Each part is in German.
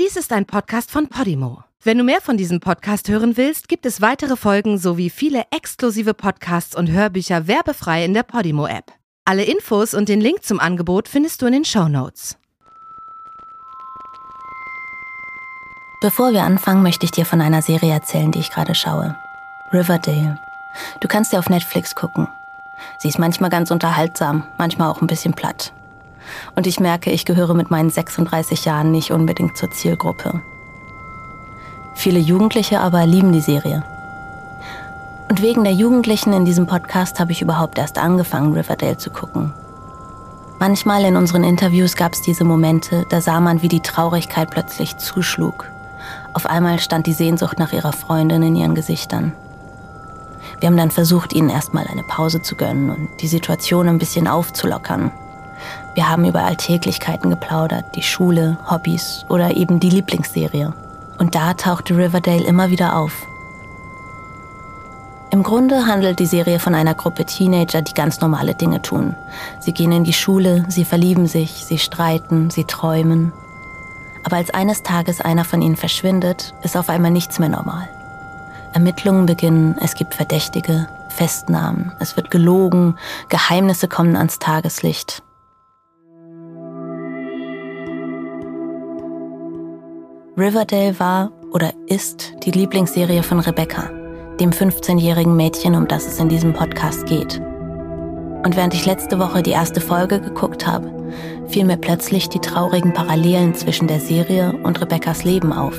Dies ist ein Podcast von Podimo. Wenn du mehr von diesem Podcast hören willst, gibt es weitere Folgen sowie viele exklusive Podcasts und Hörbücher werbefrei in der Podimo-App. Alle Infos und den Link zum Angebot findest du in den Show Notes. Bevor wir anfangen, möchte ich dir von einer Serie erzählen, die ich gerade schaue. Riverdale. Du kannst sie auf Netflix gucken. Sie ist manchmal ganz unterhaltsam, manchmal auch ein bisschen platt. Und ich merke, ich gehöre mit meinen 36 Jahren nicht unbedingt zur Zielgruppe. Viele Jugendliche aber lieben die Serie. Und wegen der Jugendlichen in diesem Podcast habe ich überhaupt erst angefangen, Riverdale zu gucken. Manchmal in unseren Interviews gab es diese Momente, da sah man, wie die Traurigkeit plötzlich zuschlug. Auf einmal stand die Sehnsucht nach ihrer Freundin in ihren Gesichtern. Wir haben dann versucht, ihnen erstmal eine Pause zu gönnen und die Situation ein bisschen aufzulockern. Wir haben über Alltäglichkeiten geplaudert, die Schule, Hobbys oder eben die Lieblingsserie. Und da tauchte Riverdale immer wieder auf. Im Grunde handelt die Serie von einer Gruppe Teenager, die ganz normale Dinge tun. Sie gehen in die Schule, sie verlieben sich, sie streiten, sie träumen. Aber als eines Tages einer von ihnen verschwindet, ist auf einmal nichts mehr normal. Ermittlungen beginnen, es gibt Verdächtige, Festnahmen, es wird gelogen, Geheimnisse kommen ans Tageslicht. Riverdale war oder ist die Lieblingsserie von Rebecca, dem 15-jährigen Mädchen, um das es in diesem Podcast geht. Und während ich letzte Woche die erste Folge geguckt habe, fiel mir plötzlich die traurigen Parallelen zwischen der Serie und Rebeccas Leben auf.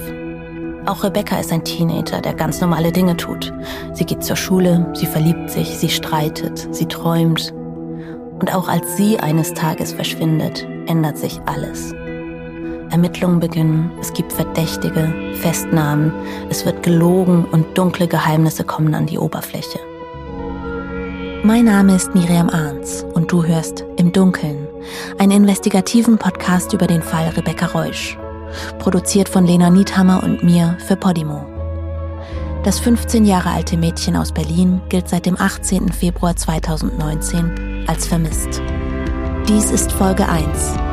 Auch Rebecca ist ein Teenager, der ganz normale Dinge tut. Sie geht zur Schule, sie verliebt sich, sie streitet, sie träumt. Und auch als sie eines Tages verschwindet, ändert sich alles. Ermittlungen beginnen, es gibt Verdächtige, Festnahmen, es wird gelogen und dunkle Geheimnisse kommen an die Oberfläche. Mein Name ist Miriam Arns und du hörst Im Dunkeln, einen investigativen Podcast über den Fall Rebecca Reusch, produziert von Lena Niethammer und mir für Podimo. Das 15 Jahre alte Mädchen aus Berlin gilt seit dem 18. Februar 2019 als vermisst. Dies ist Folge 1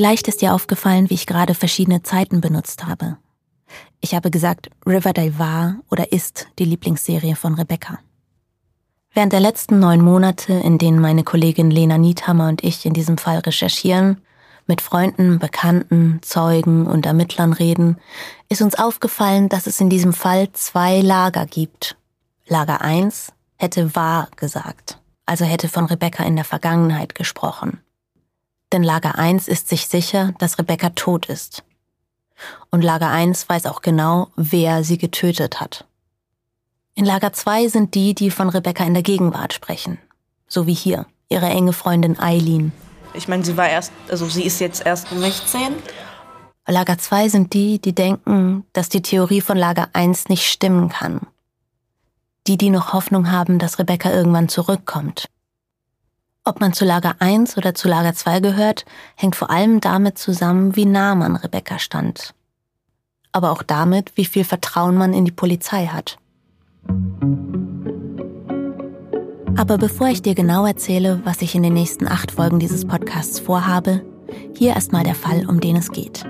Vielleicht ist dir aufgefallen, wie ich gerade verschiedene Zeiten benutzt habe. Ich habe gesagt, Riverdale war oder ist die Lieblingsserie von Rebecca. Während der letzten neun Monate, in denen meine Kollegin Lena Niethammer und ich in diesem Fall recherchieren, mit Freunden, Bekannten, Zeugen und Ermittlern reden, ist uns aufgefallen, dass es in diesem Fall zwei Lager gibt. Lager 1 hätte wahr gesagt, also hätte von Rebecca in der Vergangenheit gesprochen denn Lager 1 ist sich sicher, dass Rebecca tot ist. Und Lager 1 weiß auch genau, wer sie getötet hat. In Lager 2 sind die, die von Rebecca in der Gegenwart sprechen. So wie hier, ihre enge Freundin Eileen. Ich meine, sie war erst, also sie ist jetzt erst 16. Lager 2 sind die, die denken, dass die Theorie von Lager 1 nicht stimmen kann. Die, die noch Hoffnung haben, dass Rebecca irgendwann zurückkommt. Ob man zu Lager 1 oder zu Lager 2 gehört, hängt vor allem damit zusammen, wie nah man Rebecca stand. Aber auch damit, wie viel Vertrauen man in die Polizei hat. Aber bevor ich dir genau erzähle, was ich in den nächsten acht Folgen dieses Podcasts vorhabe, hier erstmal der Fall, um den es geht.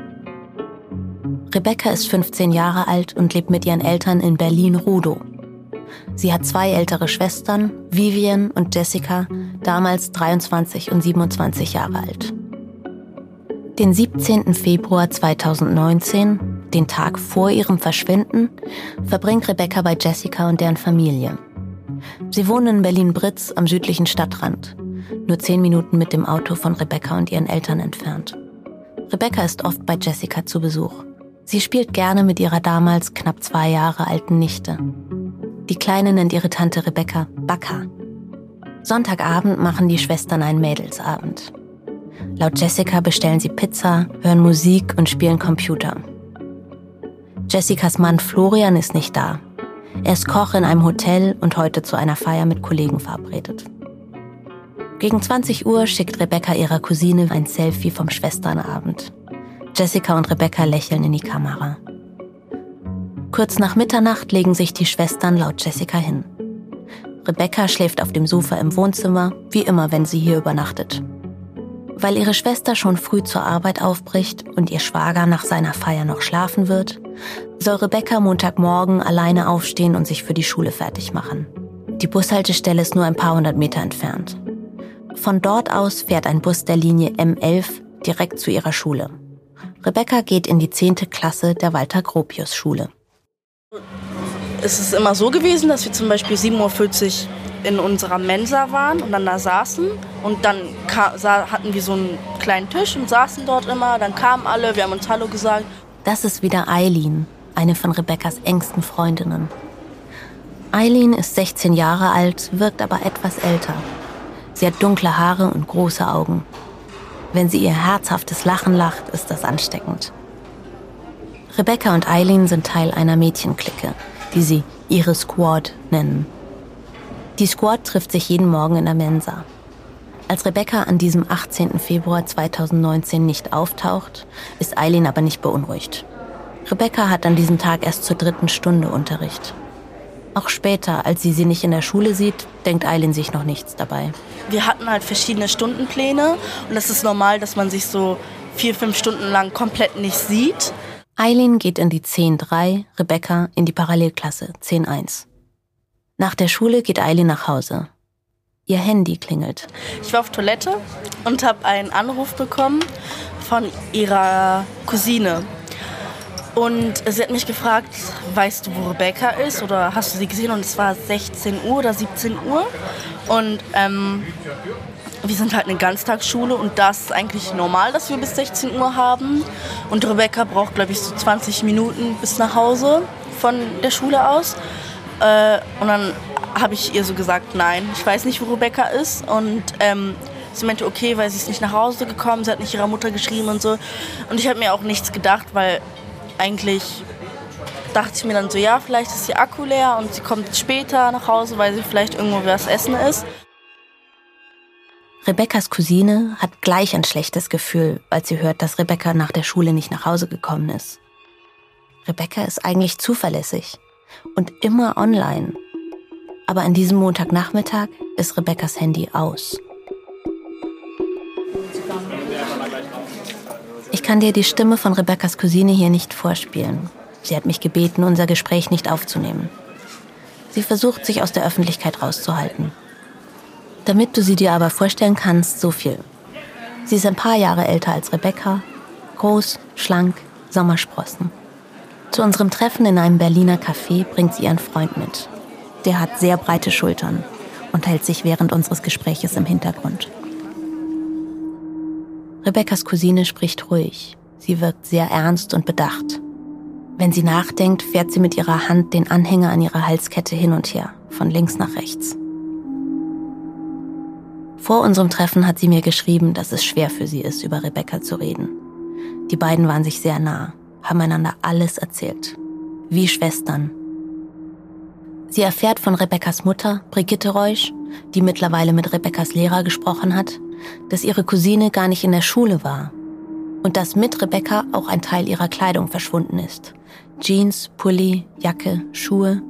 Rebecca ist 15 Jahre alt und lebt mit ihren Eltern in Berlin-Rudow. Sie hat zwei ältere Schwestern, Vivian und Jessica, damals 23 und 27 Jahre alt. Den 17. Februar 2019, den Tag vor ihrem Verschwinden, verbringt Rebecca bei Jessica und deren Familie. Sie wohnen in Berlin-Britz am südlichen Stadtrand, nur zehn Minuten mit dem Auto von Rebecca und ihren Eltern entfernt. Rebecca ist oft bei Jessica zu Besuch. Sie spielt gerne mit ihrer damals knapp zwei Jahre alten Nichte. Die Kleine nennt ihre Tante Rebecca Bacca. Sonntagabend machen die Schwestern einen Mädelsabend. Laut Jessica bestellen sie Pizza, hören Musik und spielen Computer. Jessicas Mann Florian ist nicht da. Er ist Koch in einem Hotel und heute zu einer Feier mit Kollegen verabredet. Gegen 20 Uhr schickt Rebecca ihrer Cousine ein Selfie vom Schwesternabend. Jessica und Rebecca lächeln in die Kamera. Kurz nach Mitternacht legen sich die Schwestern laut Jessica hin. Rebecca schläft auf dem Sofa im Wohnzimmer, wie immer, wenn sie hier übernachtet. Weil ihre Schwester schon früh zur Arbeit aufbricht und ihr Schwager nach seiner Feier noch schlafen wird, soll Rebecca Montagmorgen alleine aufstehen und sich für die Schule fertig machen. Die Bushaltestelle ist nur ein paar hundert Meter entfernt. Von dort aus fährt ein Bus der Linie M11 direkt zu ihrer Schule. Rebecca geht in die 10. Klasse der Walter Gropius Schule. Es ist immer so gewesen, dass wir zum Beispiel 7.40 Uhr in unserer Mensa waren und dann da saßen und dann hatten wir so einen kleinen Tisch und saßen dort immer. Dann kamen alle, wir haben uns Hallo gesagt. Das ist wieder Eileen, eine von Rebeccas engsten Freundinnen. Eileen ist 16 Jahre alt, wirkt aber etwas älter. Sie hat dunkle Haare und große Augen. Wenn sie ihr herzhaftes Lachen lacht, ist das ansteckend. Rebecca und Eileen sind Teil einer Mädchenklicke, die sie ihre Squad nennen. Die Squad trifft sich jeden Morgen in der Mensa. Als Rebecca an diesem 18. Februar 2019 nicht auftaucht, ist Eileen aber nicht beunruhigt. Rebecca hat an diesem Tag erst zur dritten Stunde Unterricht. Auch später, als sie sie nicht in der Schule sieht, denkt Eileen sich noch nichts dabei. Wir hatten halt verschiedene Stundenpläne und das ist normal, dass man sich so vier, fünf Stunden lang komplett nicht sieht. Eileen geht in die 10.3, Rebecca in die Parallelklasse 10.1. Nach der Schule geht Eileen nach Hause. Ihr Handy klingelt. Ich war auf Toilette und habe einen Anruf bekommen von ihrer Cousine. Und sie hat mich gefragt, weißt du, wo Rebecca ist oder hast du sie gesehen? Und es war 16 Uhr oder 17 Uhr. Und ähm, wir sind halt eine Ganztagsschule und das ist eigentlich normal, dass wir bis 16 Uhr haben. Und Rebecca braucht, glaube ich, so 20 Minuten bis nach Hause von der Schule aus. Äh, und dann habe ich ihr so gesagt, nein, ich weiß nicht, wo Rebecca ist. Und ähm, sie meinte, okay, weil sie ist nicht nach Hause gekommen, sie hat nicht ihrer Mutter geschrieben und so. Und ich habe mir auch nichts gedacht, weil eigentlich dachte ich mir dann so, ja, vielleicht ist ihr Akku leer und sie kommt später nach Hause, weil sie vielleicht irgendwo was essen ist. Rebeccas Cousine hat gleich ein schlechtes Gefühl, als sie hört, dass Rebecca nach der Schule nicht nach Hause gekommen ist. Rebecca ist eigentlich zuverlässig und immer online. Aber an diesem Montagnachmittag ist Rebeccas Handy aus. Ich kann dir die Stimme von Rebeccas Cousine hier nicht vorspielen. Sie hat mich gebeten, unser Gespräch nicht aufzunehmen. Sie versucht, sich aus der Öffentlichkeit rauszuhalten. Damit du sie dir aber vorstellen kannst, so viel. Sie ist ein paar Jahre älter als Rebecca, groß, schlank, Sommersprossen. Zu unserem Treffen in einem Berliner Café bringt sie ihren Freund mit. Der hat sehr breite Schultern und hält sich während unseres Gespräches im Hintergrund. Rebeccas Cousine spricht ruhig. Sie wirkt sehr ernst und bedacht. Wenn sie nachdenkt, fährt sie mit ihrer Hand den Anhänger an ihrer Halskette hin und her, von links nach rechts. Vor unserem Treffen hat sie mir geschrieben, dass es schwer für sie ist, über Rebecca zu reden. Die beiden waren sich sehr nah, haben einander alles erzählt. Wie Schwestern. Sie erfährt von Rebeccas Mutter, Brigitte Reusch, die mittlerweile mit Rebeccas Lehrer gesprochen hat, dass ihre Cousine gar nicht in der Schule war und dass mit Rebecca auch ein Teil ihrer Kleidung verschwunden ist. Jeans, Pulli, Jacke, Schuhe,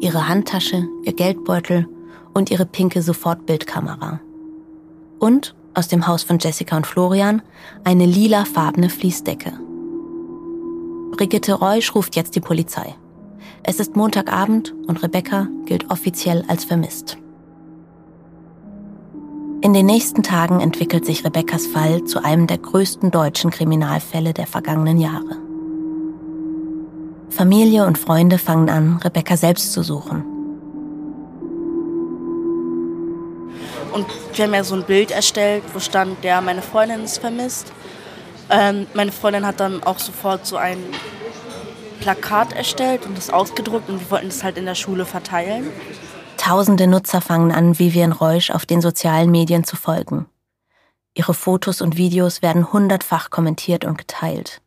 ihre Handtasche, ihr Geldbeutel und ihre pinke Sofortbildkamera und aus dem Haus von Jessica und Florian eine lilafarbene Fließdecke. Brigitte Reusch ruft jetzt die Polizei. Es ist Montagabend und Rebecca gilt offiziell als vermisst. In den nächsten Tagen entwickelt sich Rebeccas Fall zu einem der größten deutschen Kriminalfälle der vergangenen Jahre. Familie und Freunde fangen an, Rebecca selbst zu suchen. Und wir haben ja so ein Bild erstellt, wo stand, ja, meine Freundin ist vermisst. Ähm, meine Freundin hat dann auch sofort so ein Plakat erstellt und das ausgedruckt und wir wollten das halt in der Schule verteilen. Tausende Nutzer fangen an, Vivian Reusch auf den sozialen Medien zu folgen. Ihre Fotos und Videos werden hundertfach kommentiert und geteilt.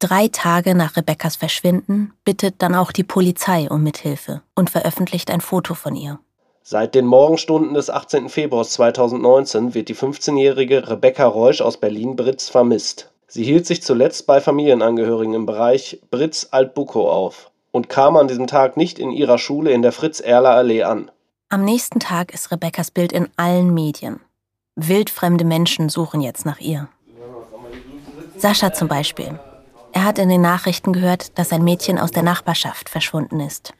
Drei Tage nach Rebekkas Verschwinden bittet dann auch die Polizei um Mithilfe und veröffentlicht ein Foto von ihr. Seit den Morgenstunden des 18. Februars 2019 wird die 15-jährige Rebecca Reusch aus Berlin-Britz vermisst. Sie hielt sich zuletzt bei Familienangehörigen im Bereich Britz-Altbukow auf und kam an diesem Tag nicht in ihrer Schule in der Fritz-Erler-Allee an. Am nächsten Tag ist Rebekkas Bild in allen Medien. Wildfremde Menschen suchen jetzt nach ihr. Sascha zum Beispiel. Er hat in den Nachrichten gehört, dass ein Mädchen aus der Nachbarschaft verschwunden ist.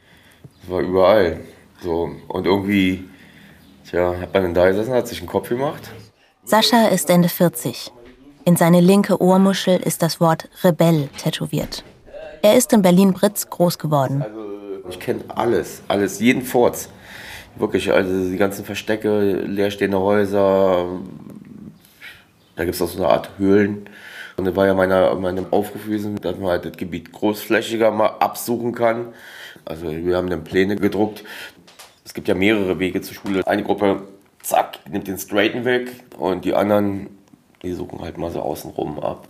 Das war überall. So. Und irgendwie, tja, hat man da gesessen, hat sich einen Kopf gemacht. Sascha ist Ende 40. In seine linke Ohrmuschel ist das Wort Rebell tätowiert. Er ist in Berlin-Britz groß geworden. Also, ich kenne alles, alles, jeden Furz. Wirklich, also die ganzen Verstecke, leerstehende Häuser. Da gibt es auch so eine Art Höhlen. Und da war ja meiner, meinem Aufruf gewesen, dass man halt das Gebiet großflächiger mal absuchen kann. Also wir haben dann Pläne gedruckt. Es gibt ja mehrere Wege zur Schule. Eine Gruppe, zack, nimmt den straighten Weg und die anderen, die suchen halt mal so außenrum ab.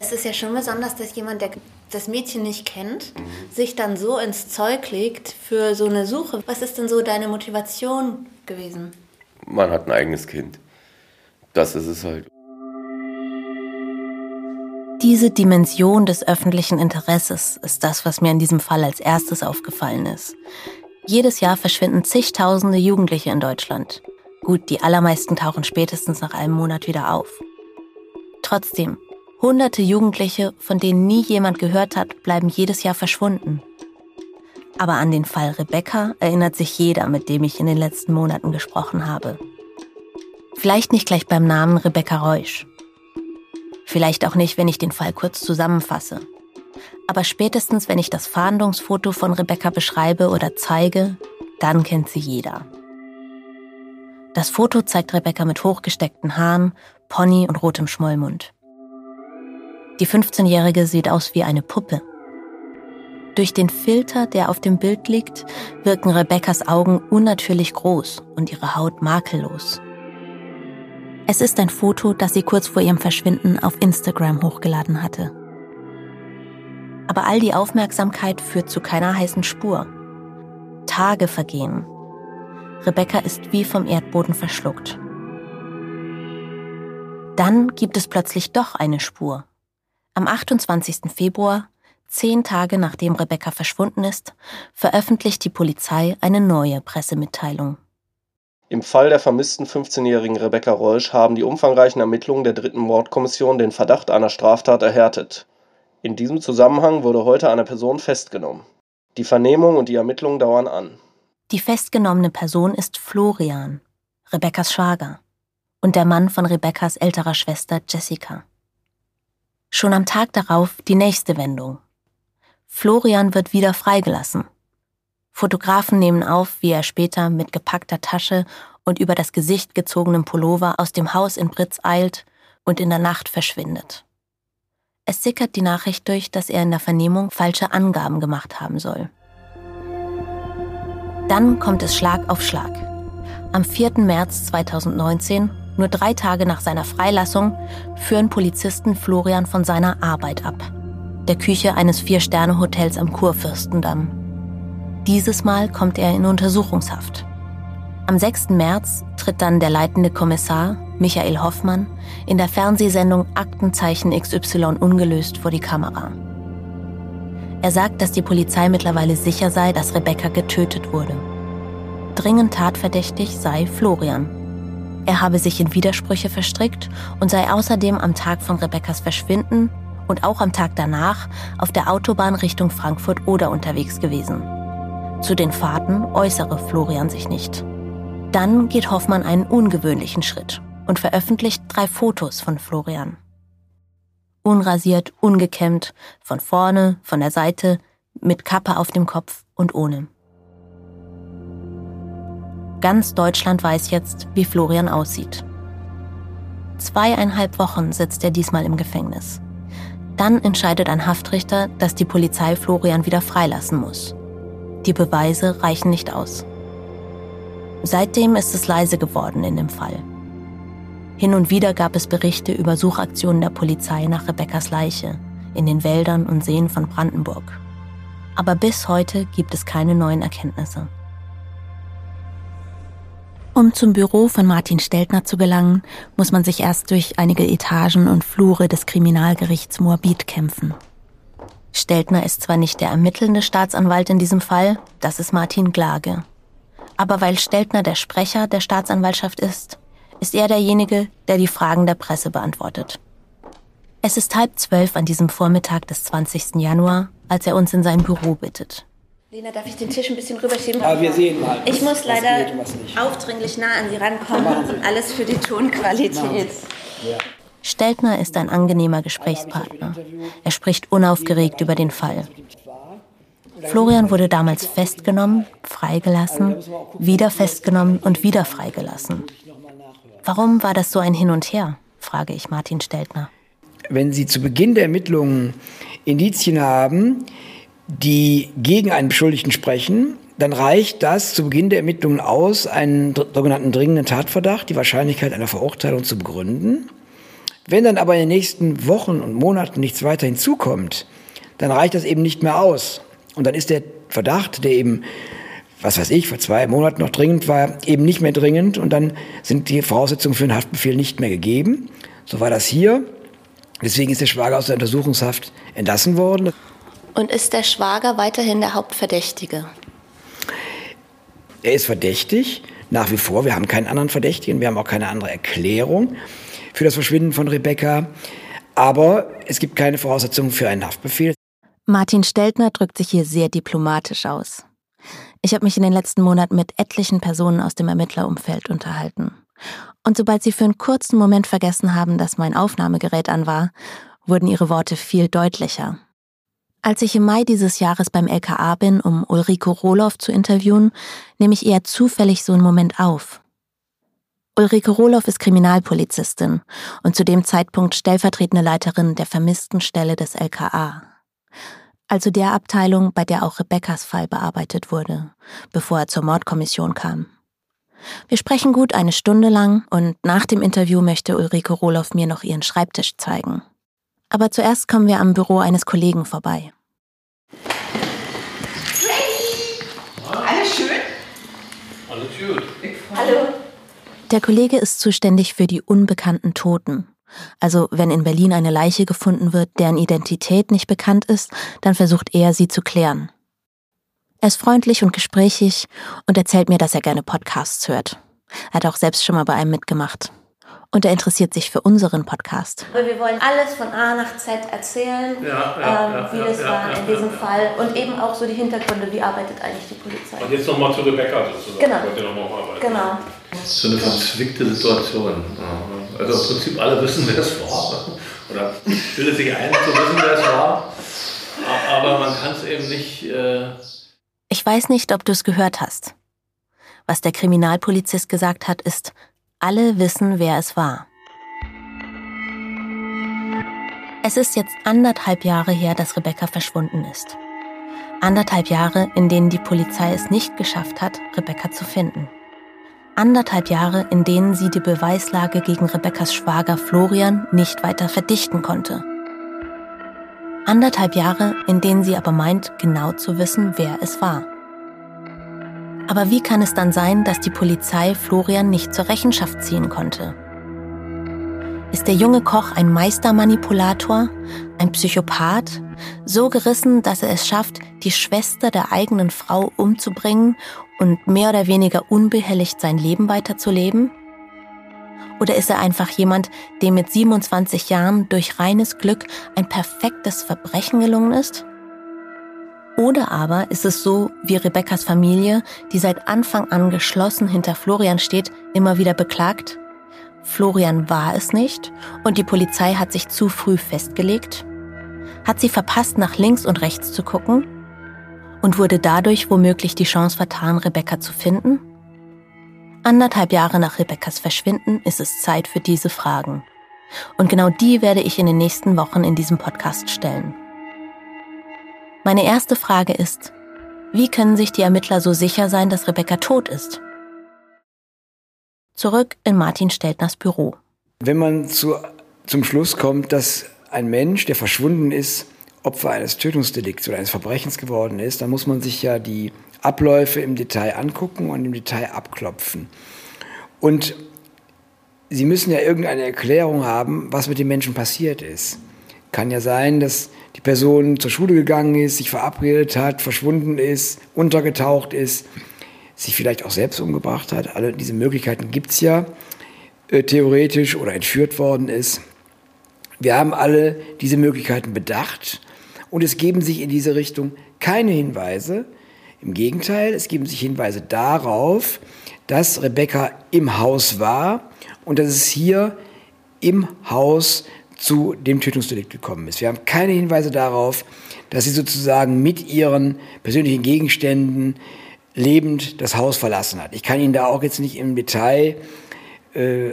Es ist ja schon besonders, dass jemand, der das Mädchen nicht kennt, mhm. sich dann so ins Zeug legt für so eine Suche. Was ist denn so deine Motivation gewesen? Man hat ein eigenes Kind. Das ist es halt. Diese Dimension des öffentlichen Interesses ist das, was mir in diesem Fall als erstes aufgefallen ist. Jedes Jahr verschwinden zigtausende Jugendliche in Deutschland. Gut, die allermeisten tauchen spätestens nach einem Monat wieder auf. Trotzdem, hunderte Jugendliche, von denen nie jemand gehört hat, bleiben jedes Jahr verschwunden. Aber an den Fall Rebecca erinnert sich jeder, mit dem ich in den letzten Monaten gesprochen habe. Vielleicht nicht gleich beim Namen Rebecca Reusch. Vielleicht auch nicht, wenn ich den Fall kurz zusammenfasse. Aber spätestens, wenn ich das Fahndungsfoto von Rebecca beschreibe oder zeige, dann kennt sie jeder. Das Foto zeigt Rebecca mit hochgesteckten Haaren, Pony und rotem Schmollmund. Die 15-Jährige sieht aus wie eine Puppe. Durch den Filter, der auf dem Bild liegt, wirken Rebeccas Augen unnatürlich groß und ihre Haut makellos. Es ist ein Foto, das sie kurz vor ihrem Verschwinden auf Instagram hochgeladen hatte. Aber all die Aufmerksamkeit führt zu keiner heißen Spur. Tage vergehen. Rebecca ist wie vom Erdboden verschluckt. Dann gibt es plötzlich doch eine Spur. Am 28. Februar, zehn Tage nachdem Rebecca verschwunden ist, veröffentlicht die Polizei eine neue Pressemitteilung. Im Fall der vermissten 15-jährigen Rebecca Reusch haben die umfangreichen Ermittlungen der dritten Mordkommission den Verdacht einer Straftat erhärtet. In diesem Zusammenhang wurde heute eine Person festgenommen. Die Vernehmung und die Ermittlungen dauern an. Die festgenommene Person ist Florian, Rebeccas Schwager, und der Mann von Rebeccas älterer Schwester Jessica. Schon am Tag darauf die nächste Wendung. Florian wird wieder freigelassen. Fotografen nehmen auf, wie er später mit gepackter Tasche und über das Gesicht gezogenem Pullover aus dem Haus in Britz eilt und in der Nacht verschwindet. Es sickert die Nachricht durch, dass er in der Vernehmung falsche Angaben gemacht haben soll. Dann kommt es Schlag auf Schlag. Am 4. März 2019, nur drei Tage nach seiner Freilassung, führen Polizisten Florian von seiner Arbeit ab. Der Küche eines Vier-Sterne-Hotels am Kurfürstendamm. Dieses Mal kommt er in Untersuchungshaft. Am 6. März tritt dann der leitende Kommissar, Michael Hoffmann, in der Fernsehsendung Aktenzeichen XY ungelöst vor die Kamera. Er sagt, dass die Polizei mittlerweile sicher sei, dass Rebecca getötet wurde. Dringend tatverdächtig sei Florian. Er habe sich in Widersprüche verstrickt und sei außerdem am Tag von Rebeccas Verschwinden und auch am Tag danach auf der Autobahn Richtung Frankfurt-Oder unterwegs gewesen. Zu den Fahrten äußere Florian sich nicht. Dann geht Hoffmann einen ungewöhnlichen Schritt und veröffentlicht drei Fotos von Florian. Unrasiert, ungekämmt, von vorne, von der Seite, mit Kappe auf dem Kopf und ohne. Ganz Deutschland weiß jetzt, wie Florian aussieht. Zweieinhalb Wochen sitzt er diesmal im Gefängnis. Dann entscheidet ein Haftrichter, dass die Polizei Florian wieder freilassen muss. Die Beweise reichen nicht aus. Seitdem ist es leise geworden in dem Fall. Hin und wieder gab es Berichte über Suchaktionen der Polizei nach Rebeccas Leiche, in den Wäldern und Seen von Brandenburg. Aber bis heute gibt es keine neuen Erkenntnisse. Um zum Büro von Martin Steltner zu gelangen, muss man sich erst durch einige Etagen und Flure des Kriminalgerichts Moabit kämpfen. Steltner ist zwar nicht der ermittelnde Staatsanwalt in diesem Fall, das ist Martin Glage. Aber weil Steltner der Sprecher der Staatsanwaltschaft ist, ist er derjenige, der die Fragen der Presse beantwortet. Es ist halb zwölf an diesem Vormittag des 20. Januar, als er uns in sein Büro bittet. Lena, darf ich den Tisch ein bisschen rüberschieben? Aber wir sehen mal. Ich muss leider geht aufdringlich nah an Sie rankommen und alles für die Tonqualität. Steltner ist ein angenehmer Gesprächspartner. Er spricht unaufgeregt über den Fall. Florian wurde damals festgenommen, freigelassen, wieder festgenommen und wieder freigelassen. Warum war das so ein Hin und Her? frage ich Martin Steltner. Wenn Sie zu Beginn der Ermittlungen Indizien haben, die gegen einen Beschuldigten sprechen, dann reicht das zu Beginn der Ermittlungen aus, einen sogenannten dringenden Tatverdacht, die Wahrscheinlichkeit einer Verurteilung zu begründen. Wenn dann aber in den nächsten Wochen und Monaten nichts weiter hinzukommt, dann reicht das eben nicht mehr aus. Und dann ist der Verdacht, der eben, was weiß ich, vor zwei Monaten noch dringend war, eben nicht mehr dringend und dann sind die Voraussetzungen für einen Haftbefehl nicht mehr gegeben. So war das hier. Deswegen ist der Schwager aus der Untersuchungshaft entlassen worden. Und ist der Schwager weiterhin der Hauptverdächtige? Er ist verdächtig, nach wie vor. Wir haben keinen anderen Verdächtigen, wir haben auch keine andere Erklärung für das Verschwinden von Rebecca. Aber es gibt keine Voraussetzungen für einen Haftbefehl. Martin Steltner drückt sich hier sehr diplomatisch aus. Ich habe mich in den letzten Monaten mit etlichen Personen aus dem Ermittlerumfeld unterhalten. Und sobald sie für einen kurzen Moment vergessen haben, dass mein Aufnahmegerät an war, wurden ihre Worte viel deutlicher. Als ich im Mai dieses Jahres beim LKA bin, um Ulrike Rohloff zu interviewen, nehme ich eher zufällig so einen Moment auf. Ulrike Rohloff ist Kriminalpolizistin und zu dem Zeitpunkt stellvertretende Leiterin der Vermisstenstelle des LKA. Also der Abteilung, bei der auch Rebekkas Fall bearbeitet wurde, bevor er zur Mordkommission kam. Wir sprechen gut eine Stunde lang und nach dem Interview möchte Ulrike Rohloff mir noch ihren Schreibtisch zeigen. Aber zuerst kommen wir am Büro eines Kollegen vorbei. Der Kollege ist zuständig für die unbekannten Toten. Also wenn in Berlin eine Leiche gefunden wird, deren Identität nicht bekannt ist, dann versucht er, sie zu klären. Er ist freundlich und gesprächig und erzählt mir, dass er gerne Podcasts hört. Er hat auch selbst schon mal bei einem mitgemacht. Und er interessiert sich für unseren Podcast. Aber wir wollen alles von A nach Z erzählen, Ja, ja, ähm, ja, wie ja, das ja, war ja, in diesem ja. Fall und eben auch so die Hintergründe, wie arbeitet eigentlich die Polizei. Und jetzt nochmal zu Rebecca sozusagen. Genau. Wollt ihr noch mal arbeiten? Genau. So eine verzwickte Situation. Also im Prinzip alle wissen, wer es war. Oder bildet sich ein, zu wissen, wer es war. Aber man kann es eben nicht. Äh, Ich weiß nicht, ob du es gehört hast. Was der Kriminalpolizist gesagt hat, ist, alle wissen, wer es war. Es ist jetzt anderthalb Jahre her, dass Rebecca verschwunden ist. Anderthalb Jahre, in denen die Polizei es nicht geschafft hat, Rebecca zu finden. Anderthalb Jahre, in denen sie die Beweislage gegen Rebeccas Schwager Florian nicht weiter verdichten konnte. Anderthalb Jahre, in denen sie aber meint, genau zu wissen, wer es war. Aber wie kann es dann sein, dass die Polizei Florian nicht zur Rechenschaft ziehen konnte? Ist der junge Koch ein Meistermanipulator, ein Psychopath, so gerissen, dass er es schafft, die Schwester der eigenen Frau umzubringen und mehr oder weniger unbehelligt sein Leben weiterzuleben? Oder ist er einfach jemand, dem mit 27 Jahren durch reines Glück ein perfektes Verbrechen gelungen ist? Oder aber ist es so, wie Rebekkas Familie, die seit Anfang an geschlossen hinter Florian steht, immer wieder beklagt? Florian war es nicht und die Polizei hat sich zu früh festgelegt? Hat sie verpasst, nach links und rechts zu gucken? Und wurde dadurch womöglich die Chance vertan, Rebecca zu finden? Anderthalb Jahre nach Rebekkas Verschwinden ist es Zeit für diese Fragen. Und genau die werde ich in den nächsten Wochen in diesem Podcast stellen. Meine erste Frage ist, wie können sich die Ermittler so sicher sein, dass Rebecca tot ist? Zurück in Martin Steltners Büro. Wenn man zu, zum Schluss kommt, dass ein Mensch, der verschwunden ist, Opfer eines Tötungsdelikts oder eines Verbrechens geworden ist, dann muss man sich ja die Abläufe im Detail angucken und im Detail abklopfen. Und Sie müssen ja irgendeine Erklärung haben, was mit dem Menschen passiert ist. Kann ja sein, dass die Person zur Schule gegangen ist, sich verabredet hat, verschwunden ist, untergetaucht ist, sich vielleicht auch selbst umgebracht hat. Alle diese Möglichkeiten gibt es ja äh, theoretisch oder entführt worden ist. Wir haben alle diese Möglichkeiten bedacht und es geben sich in diese Richtung keine Hinweise. Im Gegenteil, es geben sich Hinweise darauf, dass Rebecca im Haus war und dass es hier im Haus zu dem Tötungsdelikt gekommen ist. Wir haben keine Hinweise darauf, dass sie sozusagen mit ihren persönlichen Gegenständen lebend das Haus verlassen hat. Ich kann Ihnen da auch jetzt nicht im Detail, äh, äh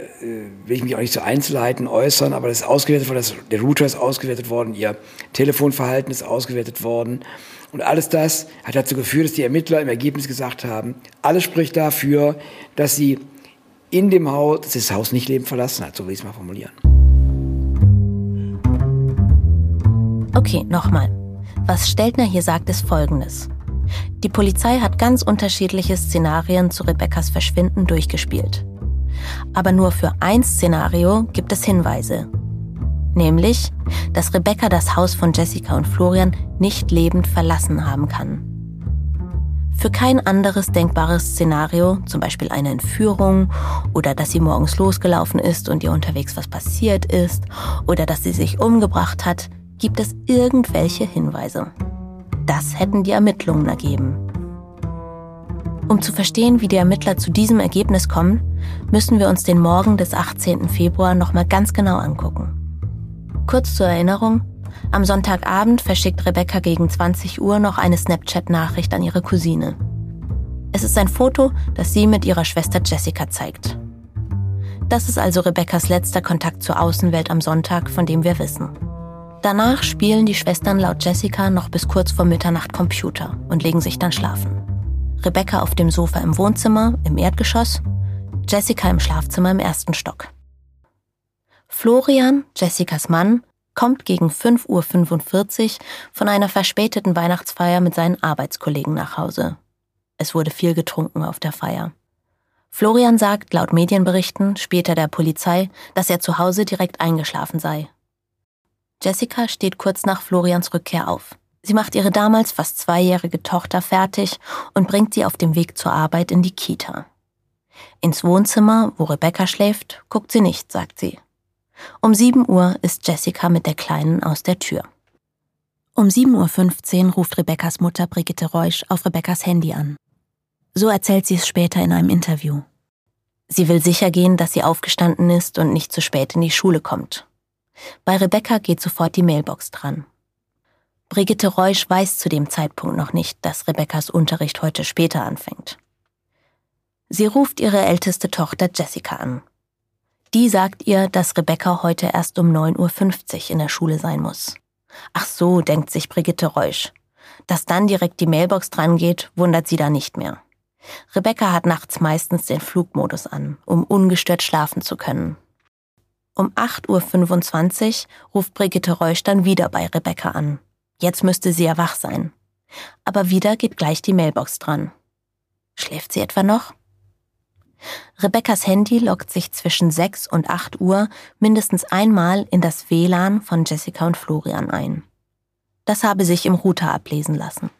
will ich mich auch nicht zu Einzelheiten äußern, aber das ist ausgewertet worden, das, der Router ist ausgewertet worden, Ihr Telefonverhalten ist ausgewertet worden. Und alles das hat dazu geführt, dass die Ermittler im Ergebnis gesagt haben, alles spricht dafür, dass sie in dem Haus, dass das Haus nicht lebend verlassen hat, so will ich es mal formulieren. Okay, nochmal. Was Steltner hier sagt, ist Folgendes. Die Polizei hat ganz unterschiedliche Szenarien zu Rebekkas Verschwinden durchgespielt. Aber nur für ein Szenario gibt es Hinweise. Nämlich, dass Rebecca das Haus von Jessica und Florian nicht lebend verlassen haben kann. Für kein anderes denkbares Szenario, zum Beispiel eine Entführung oder dass sie morgens losgelaufen ist und ihr unterwegs was passiert ist oder dass sie sich umgebracht hat, gibt es irgendwelche Hinweise. Das hätten die Ermittlungen ergeben. Um zu verstehen, wie die Ermittler zu diesem Ergebnis kommen, müssen wir uns den Morgen des 18. Februar nochmal ganz genau angucken. Kurz zur Erinnerung, am Sonntagabend verschickt Rebecca gegen 20 Uhr noch eine Snapchat-Nachricht an ihre Cousine. Es ist ein Foto, das sie mit ihrer Schwester Jessica zeigt. Das ist also Rebeccas letzter Kontakt zur Außenwelt am Sonntag, von dem wir wissen. Danach spielen die Schwestern laut Jessica noch bis kurz vor Mitternacht Computer und legen sich dann schlafen. Rebecca auf dem Sofa im Wohnzimmer, im Erdgeschoss, Jessica im Schlafzimmer im ersten Stock. Florian, Jessicas Mann, kommt gegen 5.45 Uhr von einer verspäteten Weihnachtsfeier mit seinen Arbeitskollegen nach Hause. Es wurde viel getrunken auf der Feier. Florian sagt laut Medienberichten später der Polizei, dass er zu Hause direkt eingeschlafen sei. Jessica steht kurz nach Florians Rückkehr auf. Sie macht ihre damals fast zweijährige Tochter fertig und bringt sie auf dem Weg zur Arbeit in die Kita. Ins Wohnzimmer, wo Rebecca schläft, guckt sie nicht, sagt sie. Um 7 Uhr ist Jessica mit der Kleinen aus der Tür. Um 7.15 Uhr ruft Rebeccas Mutter Brigitte Reusch auf Rebeccas Handy an. So erzählt sie es später in einem Interview. Sie will sicher gehen, dass sie aufgestanden ist und nicht zu spät in die Schule kommt. Bei Rebecca geht sofort die Mailbox dran. Brigitte Reusch weiß zu dem Zeitpunkt noch nicht, dass Rebeccas Unterricht heute später anfängt. Sie ruft ihre älteste Tochter Jessica an. Die sagt ihr, dass Rebecca heute erst um 9.50 Uhr in der Schule sein muss. Ach so, denkt sich Brigitte Reusch. Dass dann direkt die Mailbox dran geht, wundert sie da nicht mehr. Rebecca hat nachts meistens den Flugmodus an, um ungestört schlafen zu können. Um 8.25 Uhr ruft Brigitte Reusch dann wieder bei Rebecca an. Jetzt müsste sie ja wach sein. Aber wieder geht gleich die Mailbox dran. Schläft sie etwa noch? Rebeccas Handy loggt sich zwischen 6 und 8 Uhr mindestens einmal in das WLAN von Jessica und Florian ein. Das habe sich im Router ablesen lassen.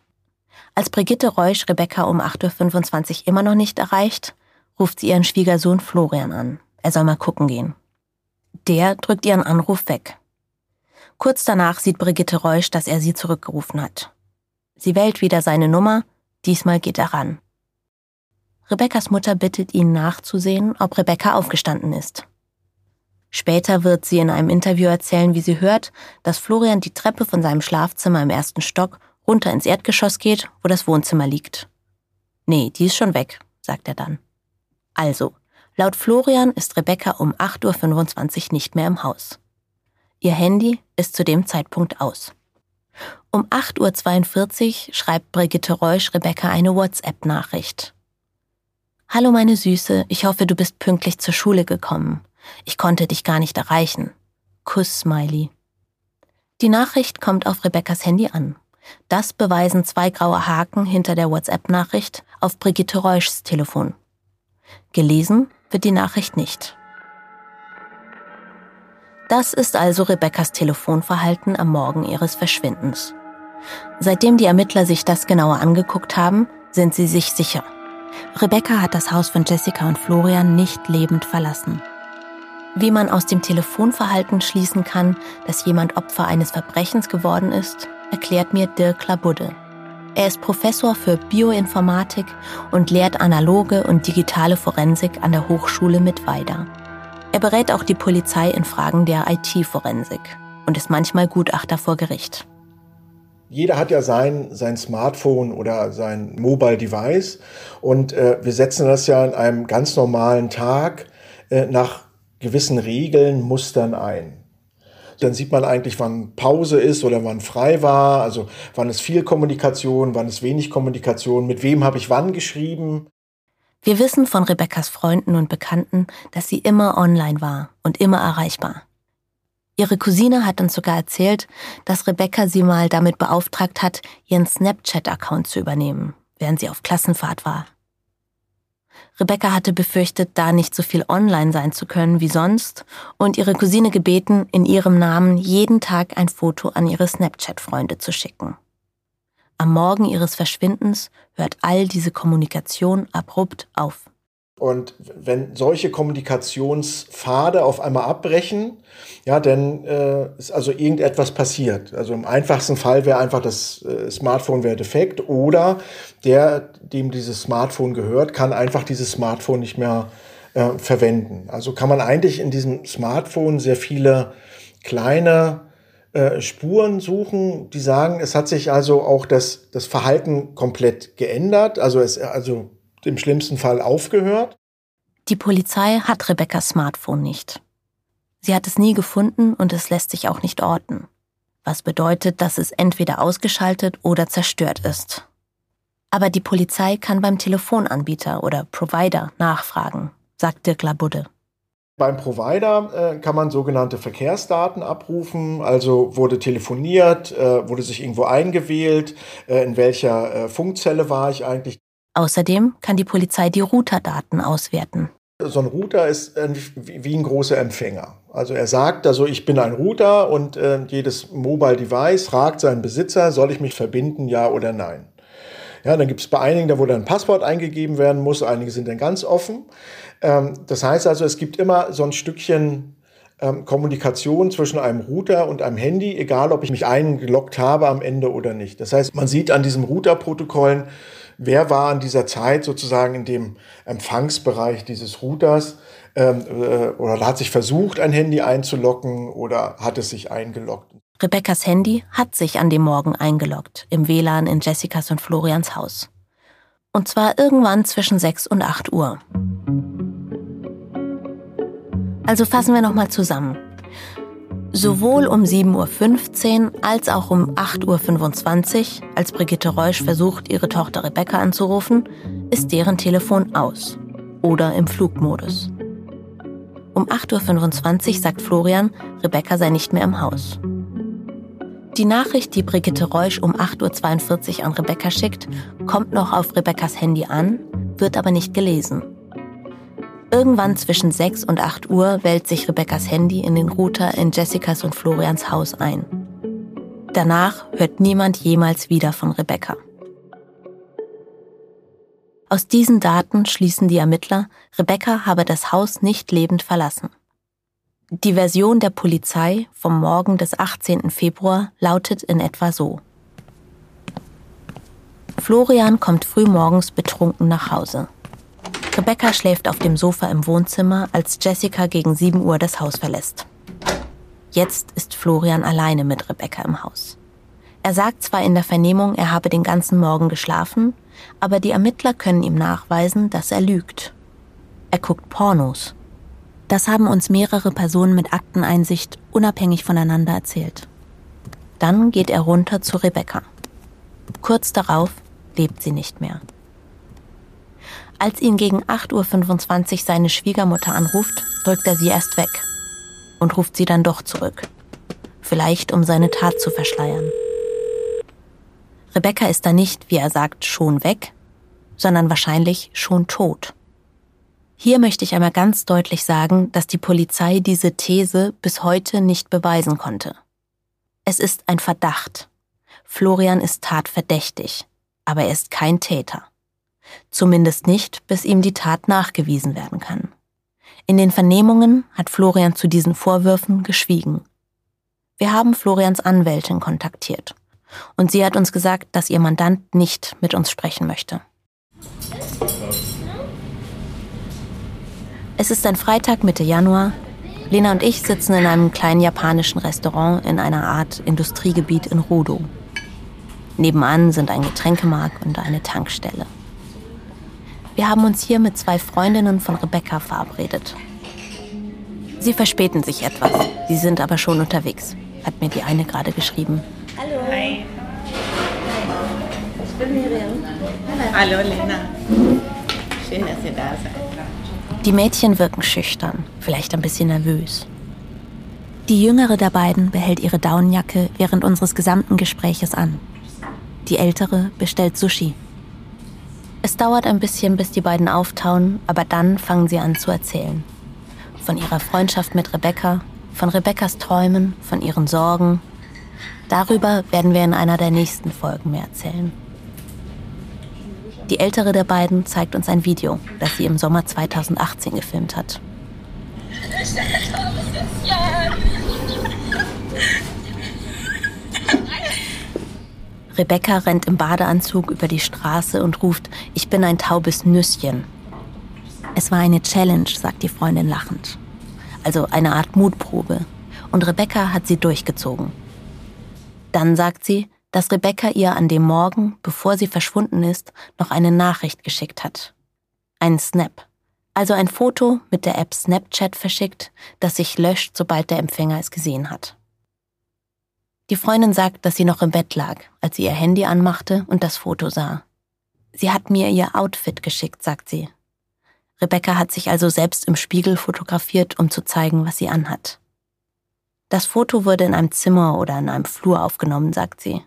Als Brigitte Reusch Rebecca um 8.25 Uhr immer noch nicht erreicht, ruft sie ihren Schwiegersohn Florian an. Er soll mal gucken gehen. Der drückt ihren Anruf weg. Kurz danach sieht Brigitte Reusch, dass er sie zurückgerufen hat. Sie wählt wieder seine Nummer, diesmal geht er ran. Rebekkas Mutter bittet ihn nachzusehen, ob Rebecca aufgestanden ist. Später wird sie in einem Interview erzählen, wie sie hört, dass Florian die Treppe von seinem Schlafzimmer im ersten Stock runter ins Erdgeschoss geht, wo das Wohnzimmer liegt. Nee, die ist schon weg, sagt er dann. Also, laut Florian ist Rebecca um 8.25 Uhr nicht mehr im Haus. Ihr Handy ist zu dem Zeitpunkt aus. Um 8.42 Uhr schreibt Brigitte Reusch Rebecca eine WhatsApp-Nachricht. Hallo meine Süße, ich hoffe, du bist pünktlich zur Schule gekommen. Ich konnte dich gar nicht erreichen. Kuss, Smiley. Die Nachricht kommt auf Rebekkas Handy an. Das beweisen zwei graue Haken hinter der WhatsApp-Nachricht auf Brigitte Reuschs Telefon. Gelesen wird die Nachricht nicht. Das ist also Rebekkas Telefonverhalten am Morgen ihres Verschwindens. Seitdem die Ermittler sich das genauer angeguckt haben, sind sie sich sicher. Rebecca hat das Haus von Jessica und Florian nicht lebend verlassen. Wie man aus dem Telefonverhalten schließen kann, dass jemand Opfer eines Verbrechens geworden ist, erklärt mir Dirk Labudde. Er ist Professor für Bioinformatik und lehrt analoge und digitale Forensik an der Hochschule Mittweida. Er berät auch die Polizei in Fragen der IT-Forensik und ist manchmal Gutachter vor Gericht. Jeder hat ja sein, sein Smartphone oder sein Mobile Device und äh, wir setzen das ja in einem ganz normalen Tag äh, nach gewissen Regeln, Mustern ein. Dann sieht man eigentlich, wann Pause ist oder wann frei war, also wann ist viel Kommunikation, wann ist wenig Kommunikation, mit wem habe ich wann geschrieben. Wir wissen von Rebekkas Freunden und Bekannten, dass sie immer online war und immer erreichbar. Ihre Cousine hat uns sogar erzählt, dass Rebecca sie mal damit beauftragt hat, ihren Snapchat-Account zu übernehmen, während sie auf Klassenfahrt war. Rebecca hatte befürchtet, da nicht so viel online sein zu können wie sonst und ihre Cousine gebeten, in ihrem Namen jeden Tag ein Foto an ihre Snapchat-Freunde zu schicken. Am Morgen ihres Verschwindens hört all diese Kommunikation abrupt auf. Und wenn solche Kommunikationspfade auf einmal abbrechen, ja, dann äh, ist also irgendetwas passiert. Also im einfachsten Fall wäre einfach das äh, Smartphone wäre defekt oder der, dem dieses Smartphone gehört, kann einfach dieses Smartphone nicht mehr äh, verwenden. Also kann man eigentlich in diesem Smartphone sehr viele kleine äh, Spuren suchen, die sagen, es hat sich also auch das, das Verhalten komplett geändert. Also es, also im schlimmsten Fall aufgehört. Die Polizei hat Rebecca's Smartphone nicht. Sie hat es nie gefunden und es lässt sich auch nicht orten. Was bedeutet, dass es entweder ausgeschaltet oder zerstört ist. Aber die Polizei kann beim Telefonanbieter oder Provider nachfragen, sagt Dirk Labudde. Beim Provider äh, kann man sogenannte Verkehrsdaten abrufen, also wurde telefoniert, äh, wurde sich irgendwo eingewählt, äh, in welcher äh, Funkzelle war ich eigentlich. Außerdem kann die Polizei die Routerdaten auswerten. So ein Router ist wie ein großer Empfänger. Also er sagt, also ich bin ein Router und äh, jedes Mobile Device fragt seinen Besitzer, soll ich mich verbinden, ja oder nein. Ja, dann gibt es bei einigen, da wo dann ein Passwort eingegeben werden muss, einige sind dann ganz offen. Ähm, das heißt also, es gibt immer so ein Stückchen ähm, Kommunikation zwischen einem Router und einem Handy, egal ob ich mich eingeloggt habe am Ende oder nicht. Das heißt, man sieht an diesen Routerprotokollen, wer war an dieser Zeit sozusagen in dem Empfangsbereich dieses Routers ähm, äh, oder hat sich versucht, ein Handy einzulocken oder hat es sich eingeloggt. Rebekkas Handy hat sich an dem Morgen eingeloggt, im WLAN in Jessicas und Florians Haus. Und zwar irgendwann zwischen 6 und 8 Uhr. Also fassen wir nochmal zusammen. Sowohl um 7.15 Uhr als auch um 8.25 Uhr, als Brigitte Reusch versucht, ihre Tochter Rebecca anzurufen, ist deren Telefon aus oder im Flugmodus. Um 8.25 Uhr sagt Florian, Rebecca sei nicht mehr im Haus. Die Nachricht, die Brigitte Reusch um 8.42 Uhr an Rebecca schickt, kommt noch auf Rebeccas Handy an, wird aber nicht gelesen. Irgendwann zwischen 6 und 8 Uhr wählt sich Rebekkas Handy in den Router in Jessicas und Florians Haus ein. Danach hört niemand jemals wieder von Rebecca. Aus diesen Daten schließen die Ermittler, Rebecca habe das Haus nicht lebend verlassen. Die Version der Polizei vom Morgen des 18. Februar lautet in etwa so. Florian kommt frühmorgens betrunken nach Hause. Rebecca schläft auf dem Sofa im Wohnzimmer, als Jessica gegen 7 Uhr das Haus verlässt. Jetzt ist Florian alleine mit Rebecca im Haus. Er sagt zwar in der Vernehmung, er habe den ganzen Morgen geschlafen, aber die Ermittler können ihm nachweisen, dass er lügt. Er guckt Pornos. Das haben uns mehrere Personen mit Akteneinsicht unabhängig voneinander erzählt. Dann geht er runter zu Rebecca. Kurz darauf lebt sie nicht mehr. Als ihn gegen 8.25 Uhr seine Schwiegermutter anruft, drückt er sie erst weg und ruft sie dann doch zurück. vielleicht um seine Tat zu verschleiern. Rebecca ist da nicht, wie er sagt, schon weg, sondern wahrscheinlich schon tot. Hier möchte ich einmal ganz deutlich sagen, dass die Polizei diese These bis heute nicht beweisen konnte. Es ist ein Verdacht. Florian ist tatverdächtig, aber er ist kein Täter. Zumindest nicht, bis ihm die Tat nachgewiesen werden kann. In den Vernehmungen hat Florian zu diesen Vorwürfen geschwiegen. Wir haben Florians Anwältin kontaktiert und sie hat uns gesagt, dass ihr Mandant nicht mit uns sprechen möchte. Es ist ein Freitag Mitte Januar. Lena und ich sitzen in einem kleinen japanischen Restaurant in einer Art Industriegebiet in Rudo. Nebenan sind ein Getränkemarkt und eine Tankstelle. Wir haben uns hier mit zwei Freundinnen von Rebecca verabredet. Sie verspäten sich etwas. Sie sind aber schon unterwegs, hat mir die eine gerade geschrieben. Hallo. Hi. Ich bin Miriam. Hallo Lena. Schön, dass ihr da seid. Die Mädchen wirken schüchtern, vielleicht ein bisschen nervös. Die jüngere der beiden behält ihre Daunenjacke während unseres gesamten Gespräches an. Die ältere bestellt Sushi. Es dauert ein bisschen, bis die beiden auftauen, aber dann fangen sie an zu erzählen. Von ihrer Freundschaft mit Rebecca, von Rebeccas Träumen, von ihren Sorgen. Darüber werden wir in einer der nächsten Folgen mehr erzählen. Die ältere der beiden zeigt uns ein Video, das sie im Sommer 2018 gefilmt hat. Rebecca rennt im Badeanzug über die Straße und ruft, ich bin ein taubes Nüsschen. Es war eine Challenge, sagt die Freundin lachend. Also eine Art Mutprobe. Und Rebecca hat sie durchgezogen. Dann sagt sie, dass Rebecca ihr an dem Morgen, bevor sie verschwunden ist, noch eine Nachricht geschickt hat. Einen Snap. Also ein Foto mit der App Snapchat verschickt, das sich löscht, sobald der Empfänger es gesehen hat. Die Freundin sagt, dass sie noch im Bett lag, als sie ihr Handy anmachte und das Foto sah. Sie hat mir ihr Outfit geschickt, sagt sie. Rebecca hat sich also selbst im Spiegel fotografiert, um zu zeigen, was sie anhat. Das Foto wurde in einem Zimmer oder in einem Flur aufgenommen, sagt sie.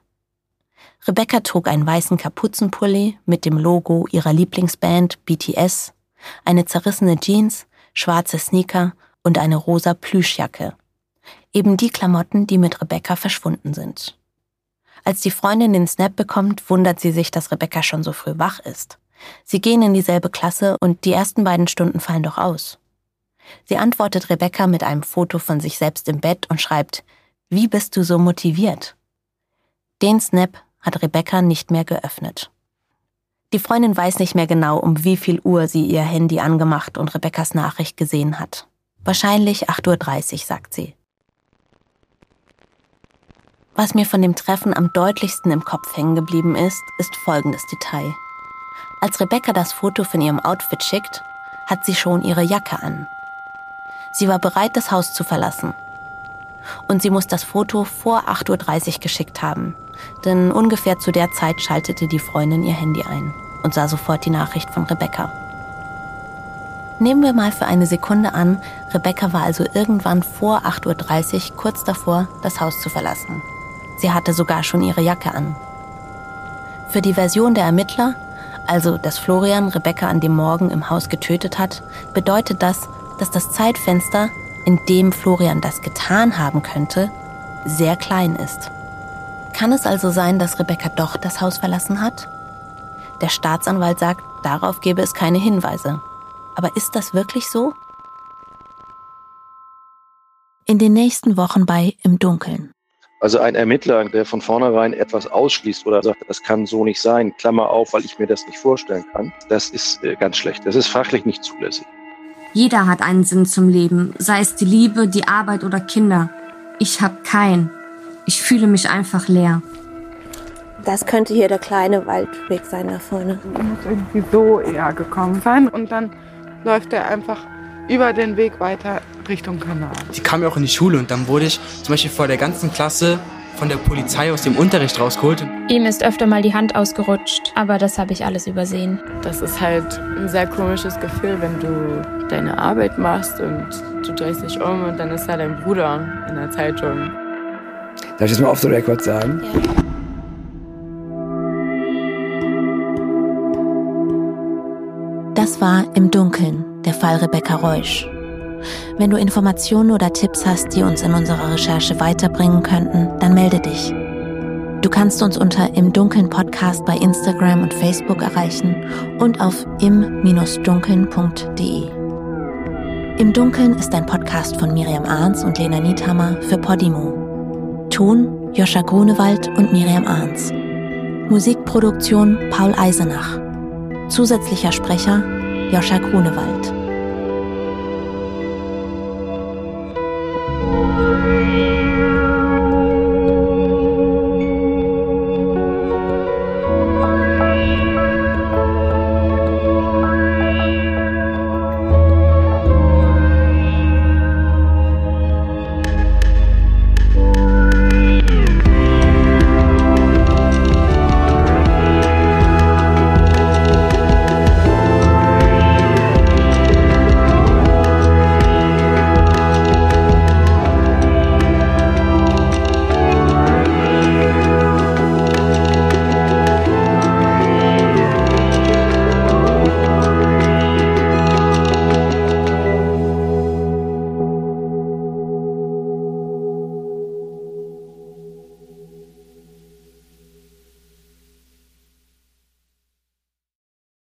Rebecca trug einen weißen Kapuzenpulli mit dem Logo ihrer Lieblingsband BTS, eine zerrissene Jeans, schwarze Sneaker und eine rosa Plüschjacke, Eben die Klamotten, die mit Rebecca verschwunden sind. Als die Freundin den Snap bekommt, wundert sie sich, dass Rebecca schon so früh wach ist. Sie gehen in dieselbe Klasse und die ersten beiden Stunden fallen doch aus. Sie antwortet Rebecca mit einem Foto von sich selbst im Bett und schreibt, wie bist du so motiviert? Den Snap hat Rebecca nicht mehr geöffnet. Die Freundin weiß nicht mehr genau, um wie viel Uhr sie ihr Handy angemacht und Rebeccas Nachricht gesehen hat. Wahrscheinlich 8.30 Uhr, sagt sie. Was mir von dem Treffen am deutlichsten im Kopf hängen geblieben ist, ist folgendes Detail. Als Rebecca das Foto von ihrem Outfit schickt, hat sie schon ihre Jacke an. Sie war bereit, das Haus zu verlassen. Und sie muss das Foto vor 8.30 Uhr geschickt haben, denn ungefähr zu der Zeit schaltete die Freundin ihr Handy ein und sah sofort die Nachricht von Rebecca. Nehmen wir mal für eine Sekunde an, Rebecca war also irgendwann vor 8.30 Uhr kurz davor, das Haus zu verlassen. Sie hatte sogar schon ihre Jacke an. Für die Version der Ermittler, also dass Florian Rebecca an dem Morgen im Haus getötet hat, bedeutet das, dass das Zeitfenster, in dem Florian das getan haben könnte, sehr klein ist. Kann es also sein, dass Rebecca doch das Haus verlassen hat? Der Staatsanwalt sagt, darauf gebe es keine Hinweise. Aber ist das wirklich so? In den nächsten Wochen bei Im Dunkeln. Also ein Ermittler, der von vornherein etwas ausschließt oder sagt, das kann so nicht sein, Klammer auf, weil ich mir das nicht vorstellen kann, das ist äh, ganz schlecht. Das ist fachlich nicht zulässig. Jeder hat einen Sinn zum Leben, sei es die Liebe, die Arbeit oder Kinder. Ich habe keinen. Ich fühle mich einfach leer. Das könnte hier der kleine Waldweg sein da vorne. Muss irgendwie so eher gekommen sein und dann läuft er einfach über den Weg weiter Richtung Kanal. Sie kam ja auch in die Schule und dann wurde ich zum Beispiel vor der ganzen Klasse von der Polizei aus dem Unterricht rausgeholt. Ihm ist öfter mal die Hand ausgerutscht, aber das habe ich alles übersehen. Das ist halt ein sehr komisches Gefühl, wenn du deine Arbeit machst und du drehst dich um und dann ist da dein Bruder in der Zeitung. Darf ich das mal off the record sagen? Ja. Das war Im Dunkeln, der Fall Rebecca Reusch. Wenn du Informationen oder Tipps hast, die uns in unserer Recherche weiterbringen könnten, dann melde dich. Du kannst uns unter Im Dunkeln Podcast bei Instagram und Facebook erreichen und auf im-dunkeln.de. Im Dunkeln ist ein Podcast von Miriam Arns und Lena Niethammer für Podimo. Ton Joscha Grunewald und Miriam Arns. Musikproduktion Paul Eisenach. Zusätzlicher Sprecher Joscha Grunewald.